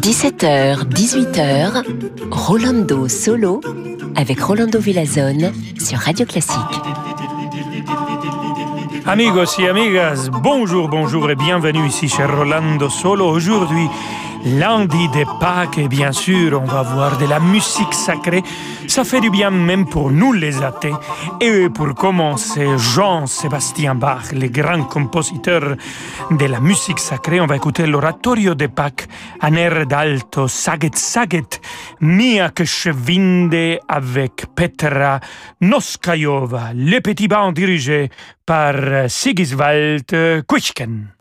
17h, 18h, Rolando Solo avec Rolando Villazone sur Radio Classique. Amigos et amigas, bonjour, bonjour et bienvenue ici chez Rolando Solo. Aujourd'hui, lundi de Pâques et bien sûr, on va voir de la musique sacrée. Ça fait du bien même pour nous les athées. Et pour commencer, Jean-Sébastien Bach, le grand compositeur de la musique sacrée, on va écouter l'oratorio de Pâques, un air d'alto, saget saget, mia que vinde avec Petra Noskayova, le petit band dirigé par Sigiswald Kuichken.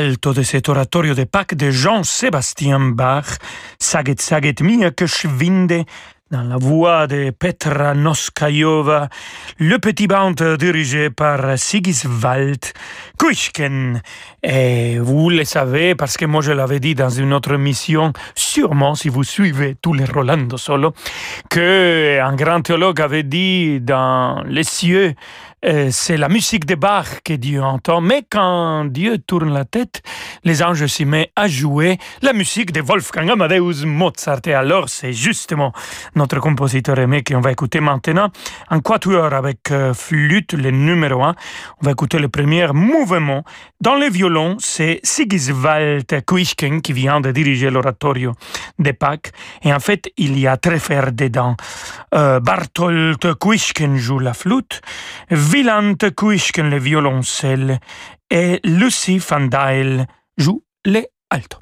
De cet oratorio de Pâques de Jean-Sébastien Bach, Saget Saget Mia que schwinde, dans la voix de Petra Noskayova, le petit band dirigé par Sigiswald Kuishken. Et vous le savez, parce que moi je l'avais dit dans une autre mission, sûrement si vous suivez tous les Rolando Solo, que un grand théologue avait dit dans les cieux, c'est la musique de Bach que Dieu entend, mais quand Dieu tourne la tête, les anges s'y mettent à jouer la musique de Wolfgang Amadeus Mozart. Et alors, c'est justement notre compositeur aimé qu'on va écouter maintenant, en quatuor avec euh, flûte, le numéro 1. On va écouter le premier mouvement. Dans le violon, c'est Sigiswald Kuishken qui vient de diriger l'oratorio de Pâques. Et en fait, il y a très faire dedans. Euh, Barthold Kuishken joue la flûte. Wieland Kuishken le violoncelle et Lucy van Dijl joue les alto.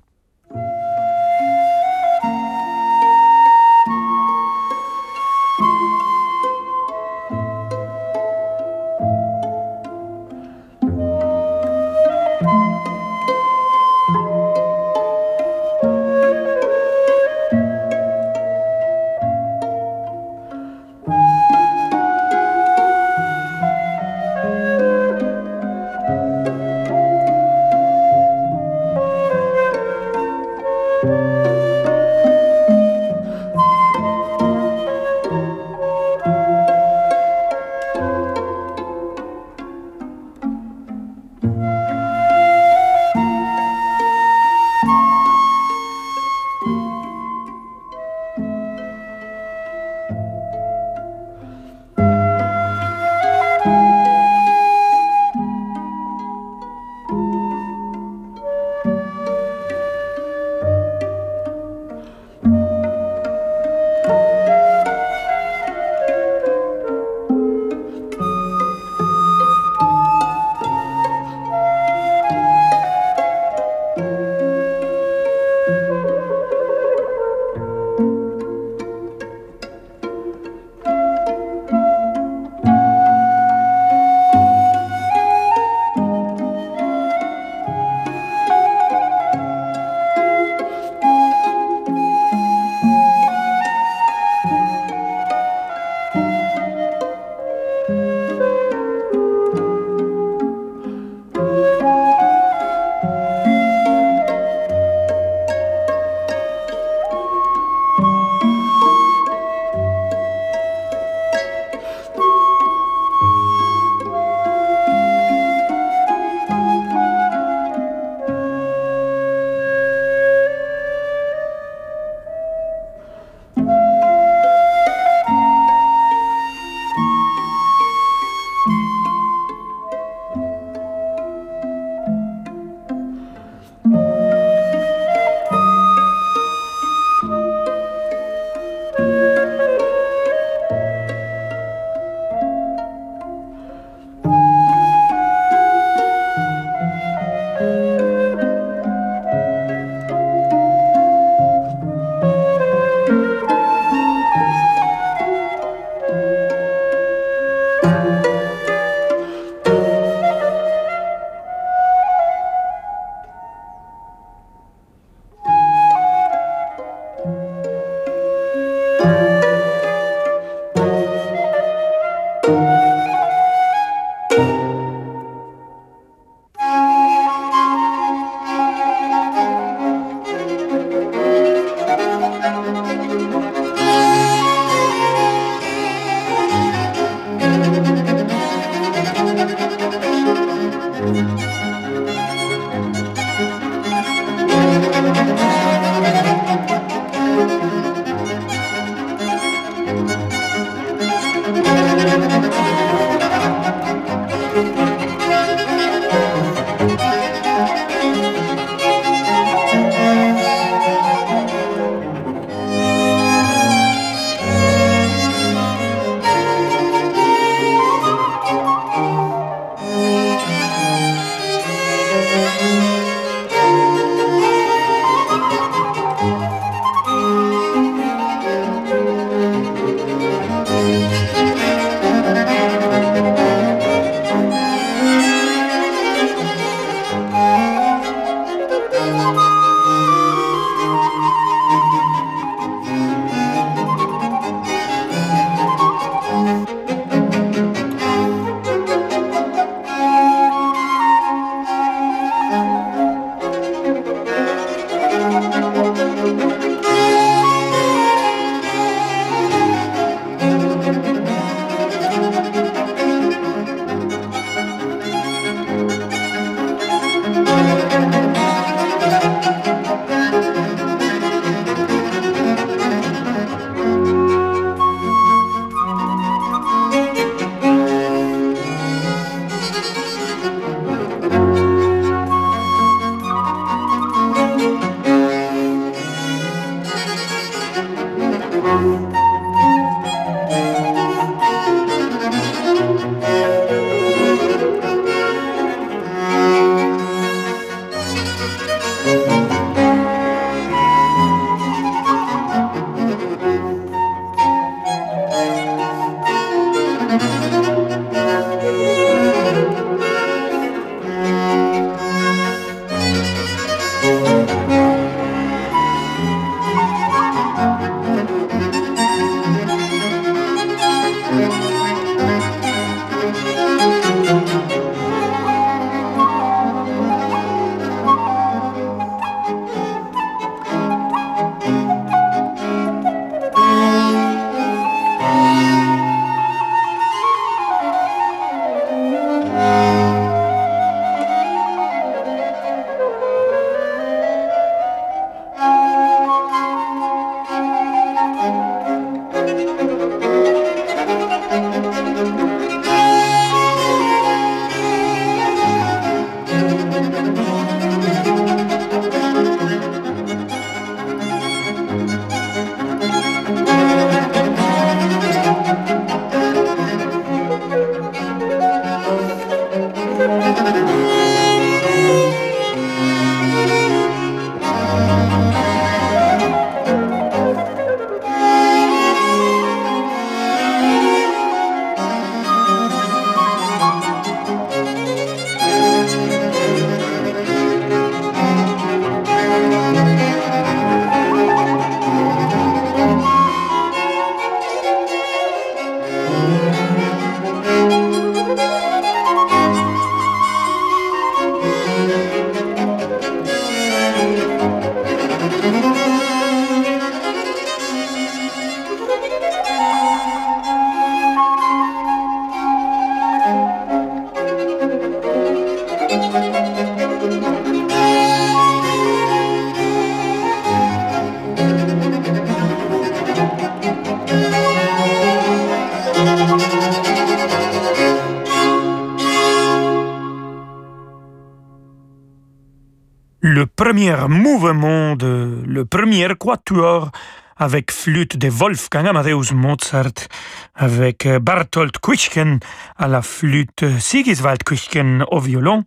Premier mouvement de le premier quatuor avec flûte de Wolfgang Amadeus Mozart, avec euh, Barthold Kuichken à la flûte, Sigiswald Kuichken au violon,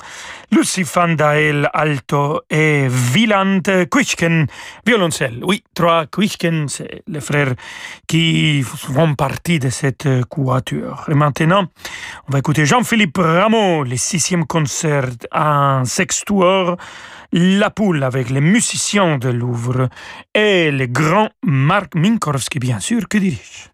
Lucy van Dael alto et Wieland Kuichken violoncelle. Oui, trois Kuichken, c'est les frères qui font partie de cette quatuor. Et maintenant, on va écouter Jean-Philippe Rameau, le sixième concert en sextuor la Poule avec les musiciens de Louvre et le grand Marc Minkowski, bien sûr, que dirige?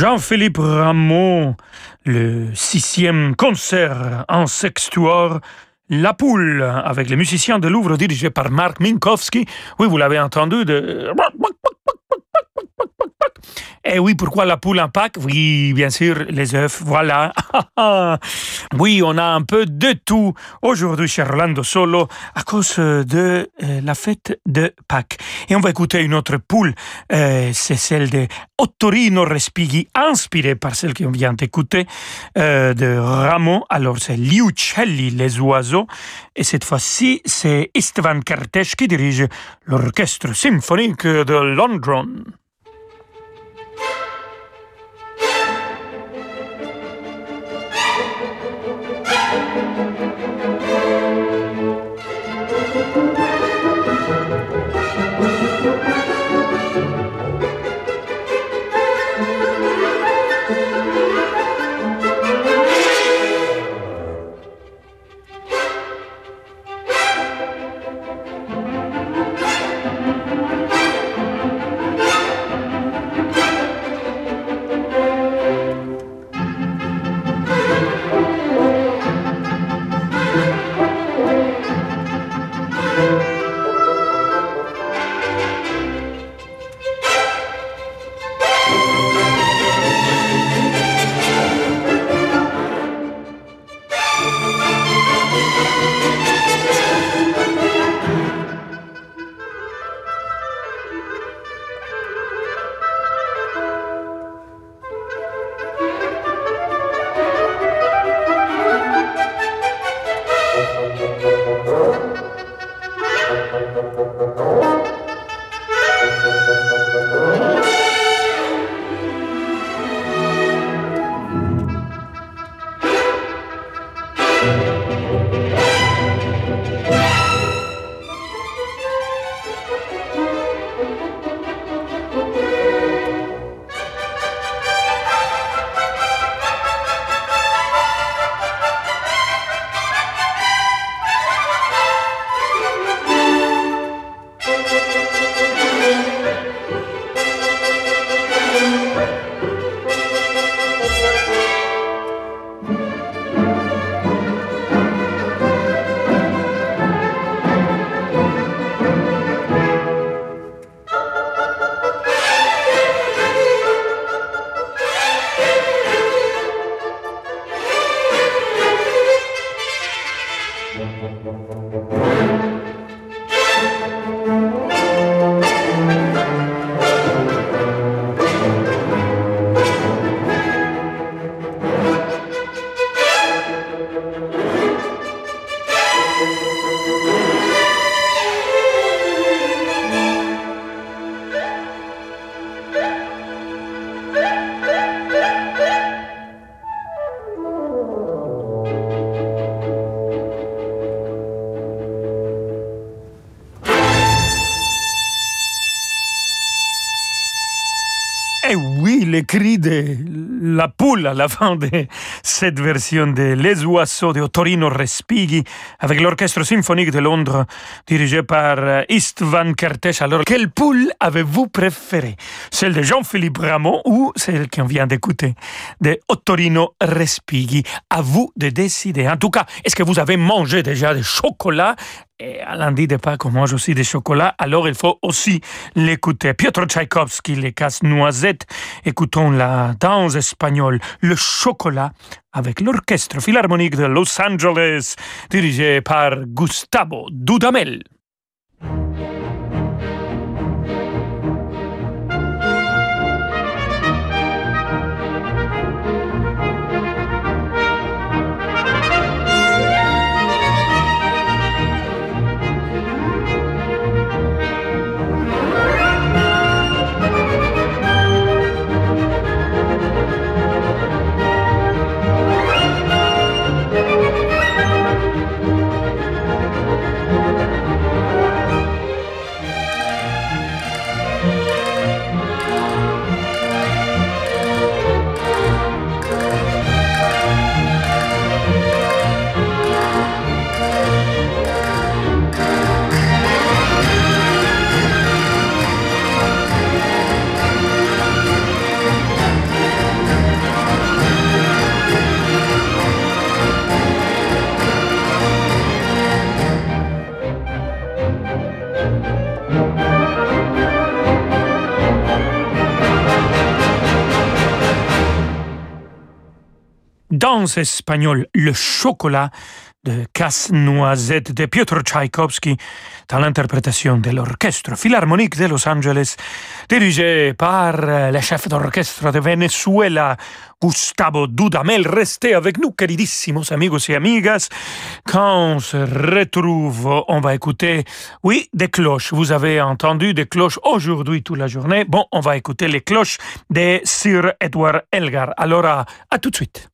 Jean-Philippe Rameau, le sixième concert en sextuor La Poule, avec les musiciens de Louvre dirigés par Marc Minkowski. Oui, vous l'avez entendu de... Et eh oui, pourquoi la poule en Pâques Oui, bien sûr, les œufs, voilà. oui, on a un peu de tout aujourd'hui chez Rolando Solo à cause de euh, la fête de Pâques. Et on va écouter une autre poule, euh, c'est celle de Ottorino Respighi, inspirée par celle qu'on vient d'écouter euh, de Ramon. Alors c'est Liucelli, les oiseaux. Et cette fois-ci, c'est Istvan Kertész qui dirige l'orchestre symphonique de Londres. De la poule à la fin de cette version de Les Oiseaux de Torino Respighi avec l'Orchestre symphonique de Londres dirigé par euh, Istvan Kertész. Alors, quelle poule avez-vous préférée? Celle de Jean-Philippe Rameau ou celle qu'on vient d'écouter de Ottorino Respighi? À vous de décider. En tout cas, est-ce que vous avez mangé déjà du chocolat et à lundi de Pâques, on mange aussi des chocolats, alors il faut aussi l'écouter. Piotr Tchaïkovski, les casse-noisettes. Écoutons la danse espagnole, le chocolat, avec l'orchestre philharmonique de Los Angeles, dirigé par Gustavo Dudamel. Danse espagnole, le chocolat de Casse-Noisette de Piotr Tchaïkovski dans l'interprétation de l'Orchestre Philharmonique de Los Angeles, dirigé par le chef d'orchestre de Venezuela, Gustavo Dudamel. Restez avec nous, queridissimos amigos et amigas. Quand on se retrouve, on va écouter, oui, des cloches. Vous avez entendu des cloches aujourd'hui toute la journée. Bon, on va écouter les cloches de Sir Edward Elgar. Alors, à tout de suite.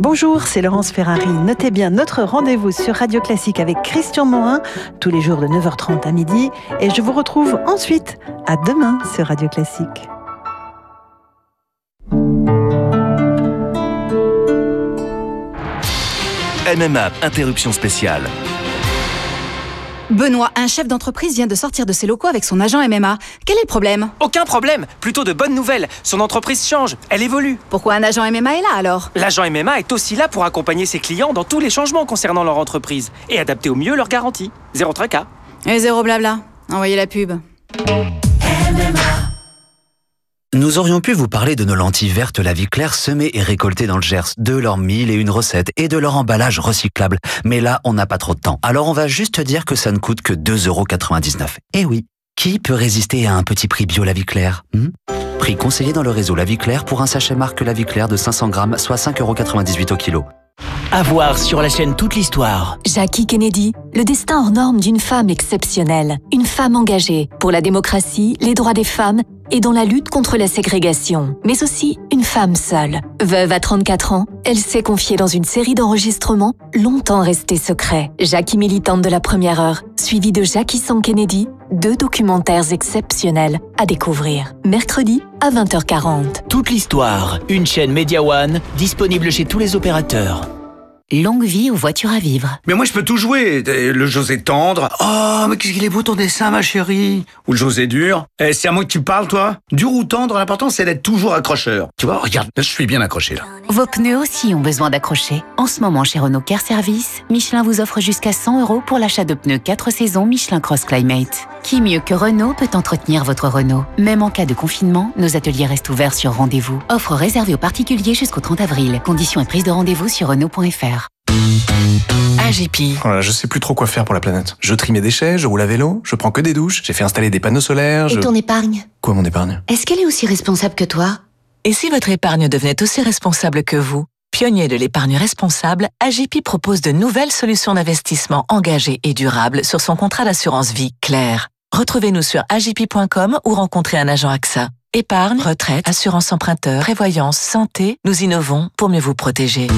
Bonjour, c'est Laurence Ferrari. Notez bien notre rendez-vous sur Radio Classique avec Christian Morin, tous les jours de 9h30 à midi. Et je vous retrouve ensuite à demain sur Radio Classique. MMA, interruption spéciale. Benoît, un chef d'entreprise vient de sortir de ses locaux avec son agent MMA. Quel est le problème? Aucun problème, plutôt de bonnes nouvelles. Son entreprise change, elle évolue. Pourquoi un agent MMA est là alors? L'agent MMA est aussi là pour accompagner ses clients dans tous les changements concernant leur entreprise et adapter au mieux leurs garanties. Zéro tracas. Et zéro blabla. Envoyez la pub. Nous aurions pu vous parler de nos lentilles vertes La Vie Claire semées et récoltées dans le Gers, de leurs mille et une recettes et de leur emballage recyclable. Mais là, on n'a pas trop de temps. Alors on va juste dire que ça ne coûte que 2,99€. Eh oui, qui peut résister à un petit prix bio La Vie Claire hmm? Prix conseillé dans le réseau La Claire pour un sachet marque La Vie Claire de 500 grammes, soit 5,98€ au kilo. À voir sur la chaîne Toute l'Histoire. Jackie Kennedy, le destin hors norme d'une femme exceptionnelle. Une femme engagée pour la démocratie, les droits des femmes et dans la lutte contre la ségrégation. Mais aussi une femme seule. Veuve à 34 ans, elle s'est confiée dans une série d'enregistrements longtemps restés secrets. Jackie militante de la première heure, suivie de Jackie sans Kennedy, deux documentaires exceptionnels à découvrir. Mercredi à 20h40. Toute l'Histoire, une chaîne Media One, disponible chez tous les opérateurs. Longue vie aux voitures à vivre. Mais moi, je peux tout jouer. Le José tendre. Oh, mais qu'est-ce qu'il est beau ton dessin, ma chérie. Ou le José dur. Eh, c'est à moi que tu parles, toi Dur ou tendre, l'important, c'est d'être toujours accrocheur. Tu vois, regarde, je suis bien accroché, là. Vos pneus aussi ont besoin d'accrocher. En ce moment, chez Renault Care Service, Michelin vous offre jusqu'à 100 euros pour l'achat de pneus 4 saisons Michelin Cross Climate. Qui mieux que Renault peut entretenir votre Renault? Même en cas de confinement, nos ateliers restent ouverts sur rendez-vous. Offre réservée aux particuliers jusqu'au 30 avril. Conditions et prise de rendez-vous sur Renault.fr. AGP. Voilà, je sais plus trop quoi faire pour la planète. Je trie mes déchets, je roule à vélo, je prends que des douches, j'ai fait installer des panneaux solaires. Et je... ton épargne? Quoi mon épargne? Est-ce qu'elle est aussi responsable que toi? Et si votre épargne devenait aussi responsable que vous? Pionnier de l'épargne responsable, AGP propose de nouvelles solutions d'investissement engagées et durables sur son contrat d'assurance vie clair. Retrouvez-nous sur agp.com ou rencontrez un agent AXA. Épargne, retraite, assurance emprunteur, prévoyance, santé, nous innovons pour mieux vous protéger.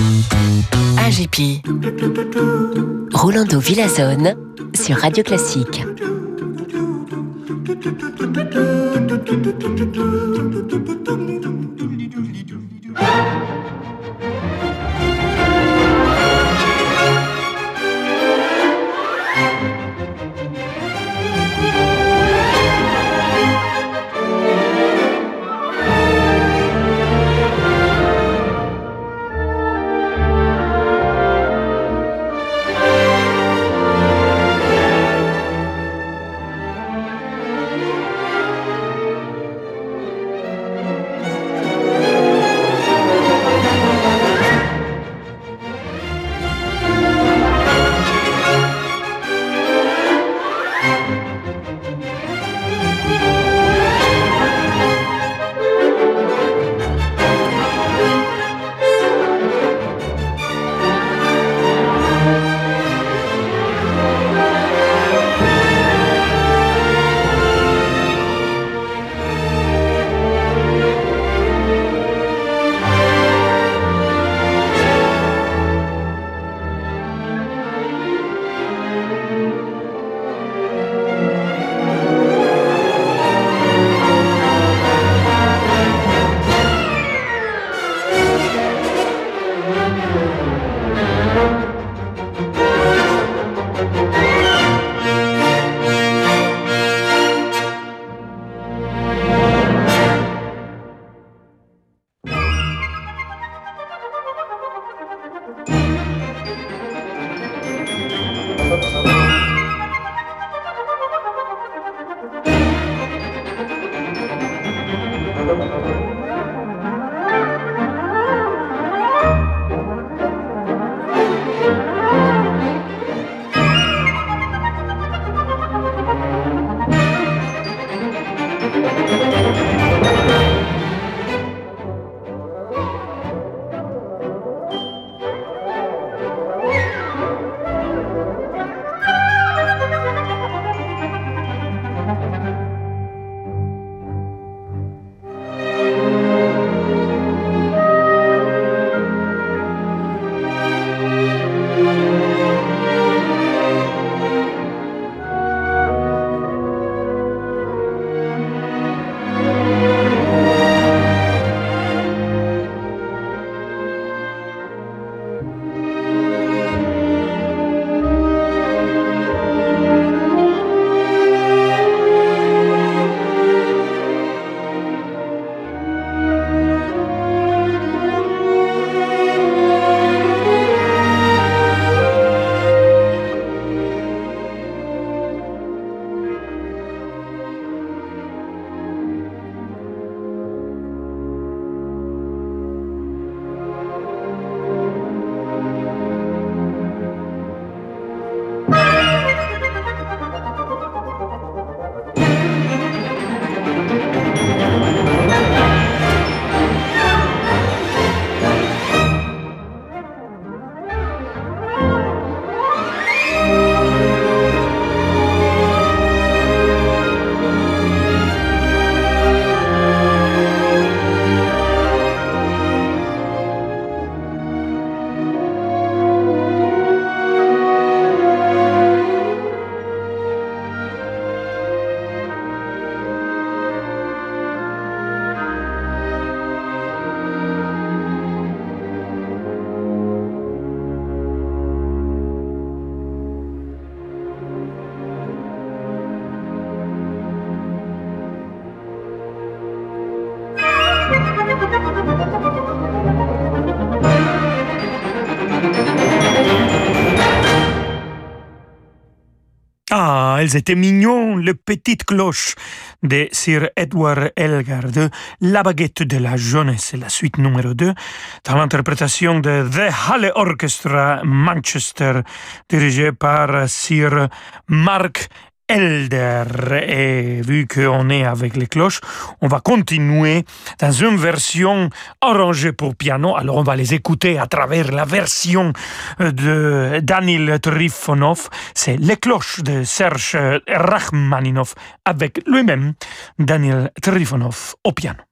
AGP. Rolando Villazone sur Radio Classique. Elles étaient mignons, les petites cloches de Sir Edward Elgar de La baguette de la jeunesse, la suite numéro 2, dans l'interprétation de The Halle Orchestra Manchester, dirigé par Sir Mark Elder. Et vu qu'on est avec les cloches, on va continuer dans une version arrangée pour piano. Alors on va les écouter à travers la version de Daniel Trifonov. C'est les cloches de Serge Rachmaninov avec lui-même Daniel Trifonov au piano.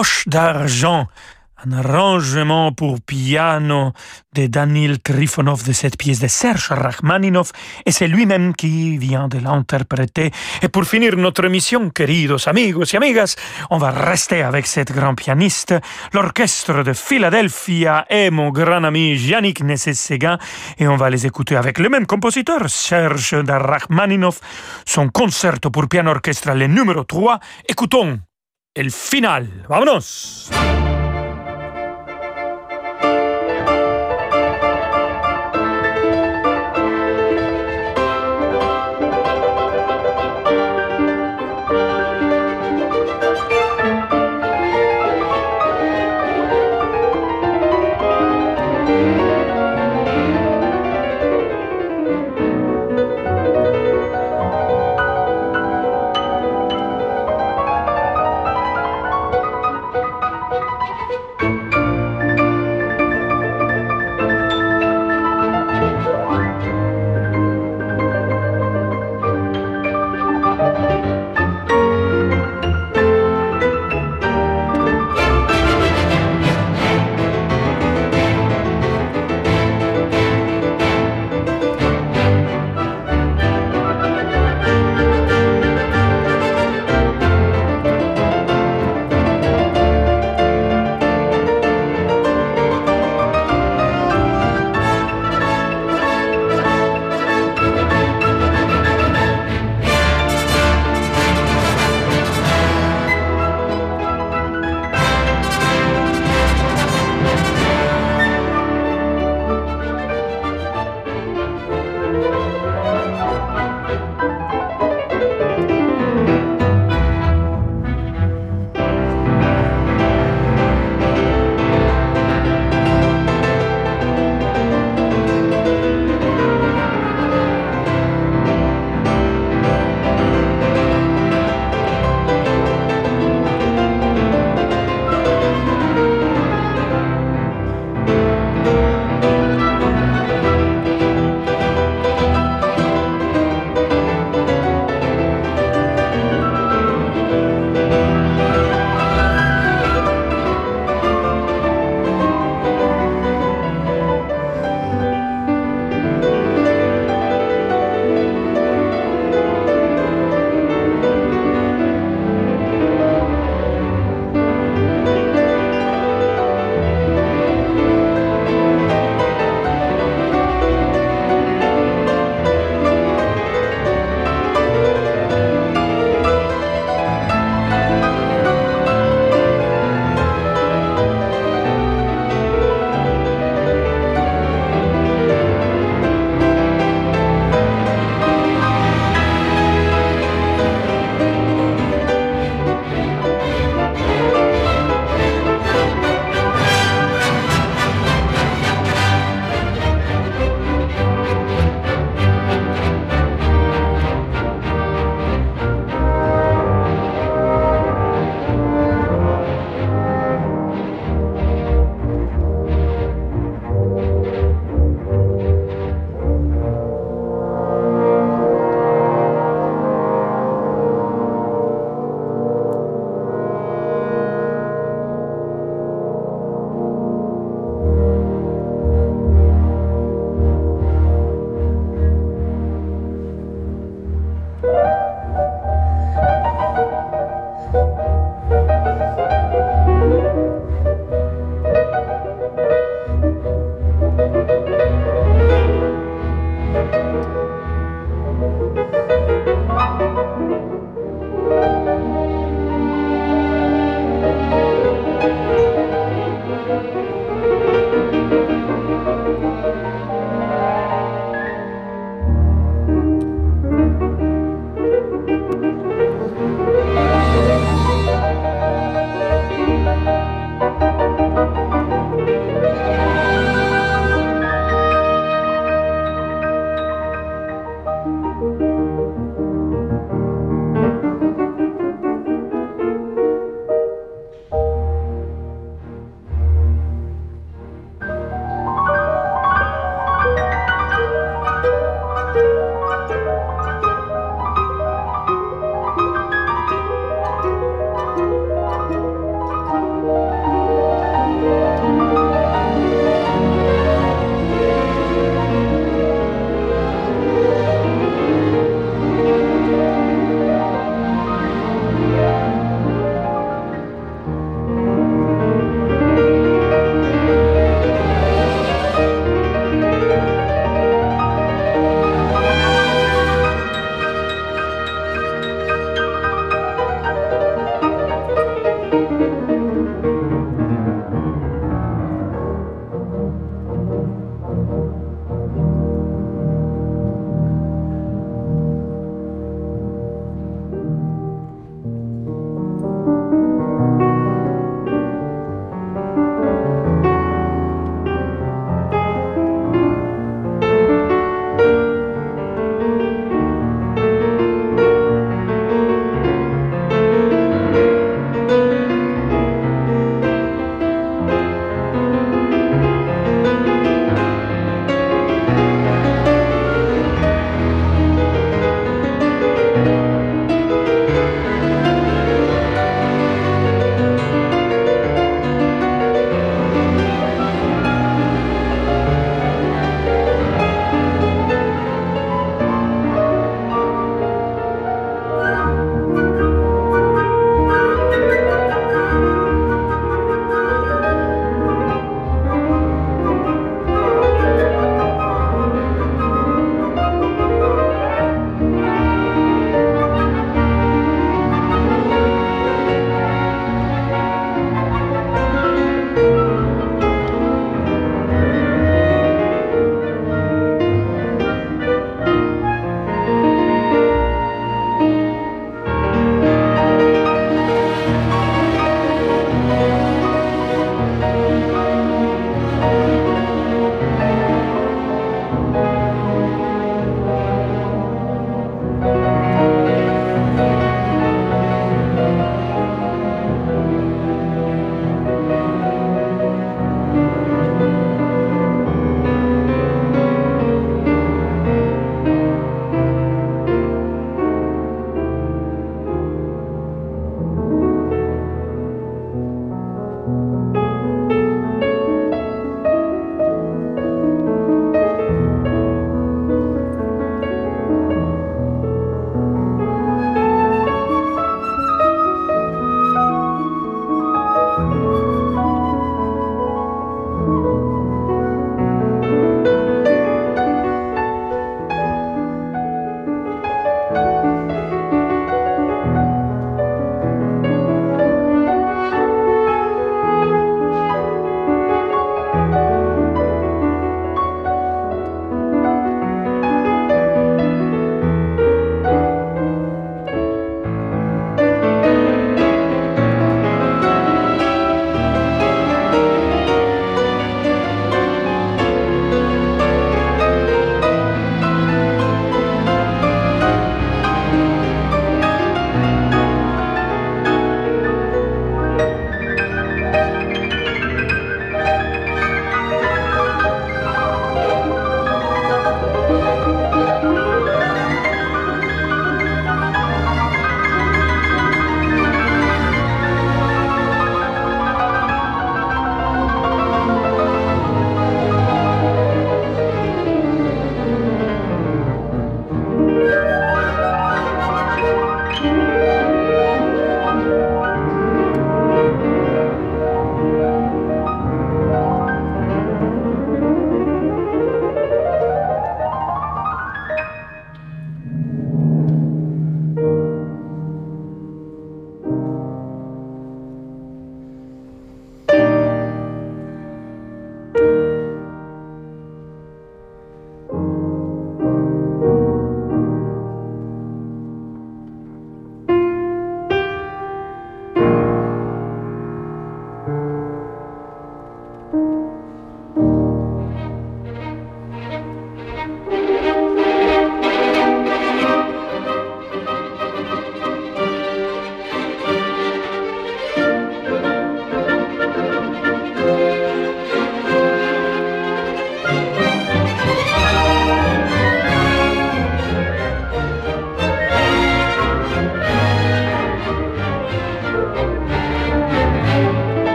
Les cloches d'argent, un arrangement pour piano de Danil Trifonov de cette pièce de Serge Rachmaninov, et c'est lui-même qui vient de l'interpréter. Et pour finir notre mission, queridos amigos y amigas, on va rester avec cette grand pianiste, l'orchestre de Philadelphia et mon grand ami Yannick Nesesega, et on va les écouter avec le même compositeur, Serge Rachmaninov, son concerto pour piano orchestral numéro 3. Écoutons el final. ¡Vámonos!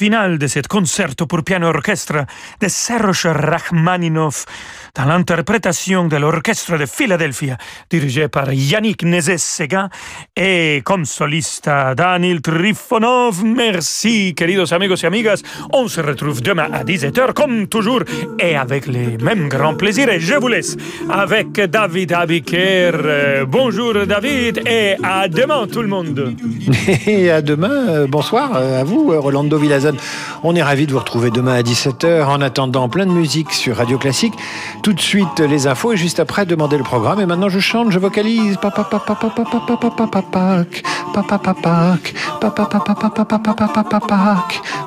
Final de cet concerto pour piano e orchestre de Serge Rachmaninoff dans l'interprétation de l'orchestre de Philadelphie dirigé par Yannick Nézet-Séguin et comme soliste Daniel Trifonov. Merci, queridos amigos y amigas. On se retrouve demain à 17h comme toujours et avec les mêmes grands plaisirs. Et je vous laisse avec David Abiker. Bonjour David et à demain tout le monde. Et à demain, bonsoir à vous Rolando Villazone. On est ravis de vous retrouver demain à 17h. En attendant, plein de musique sur Radio Classique. Tout de suite, les infos et juste après, demander le programme. Et maintenant, je chante, je vocalise. Papa, papa, papa, papa, papa, papa, papa, papa, papa, papa, papa, papa, papa, papa,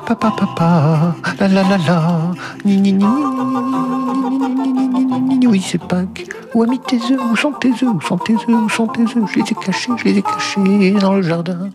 papa, papa, oui c'est Pâques. Où mis tes œufs Où sont tes œufs Où sont tes œufs Où sont tes œufs Je les ai cachés, je les ai cachés dans le jardin.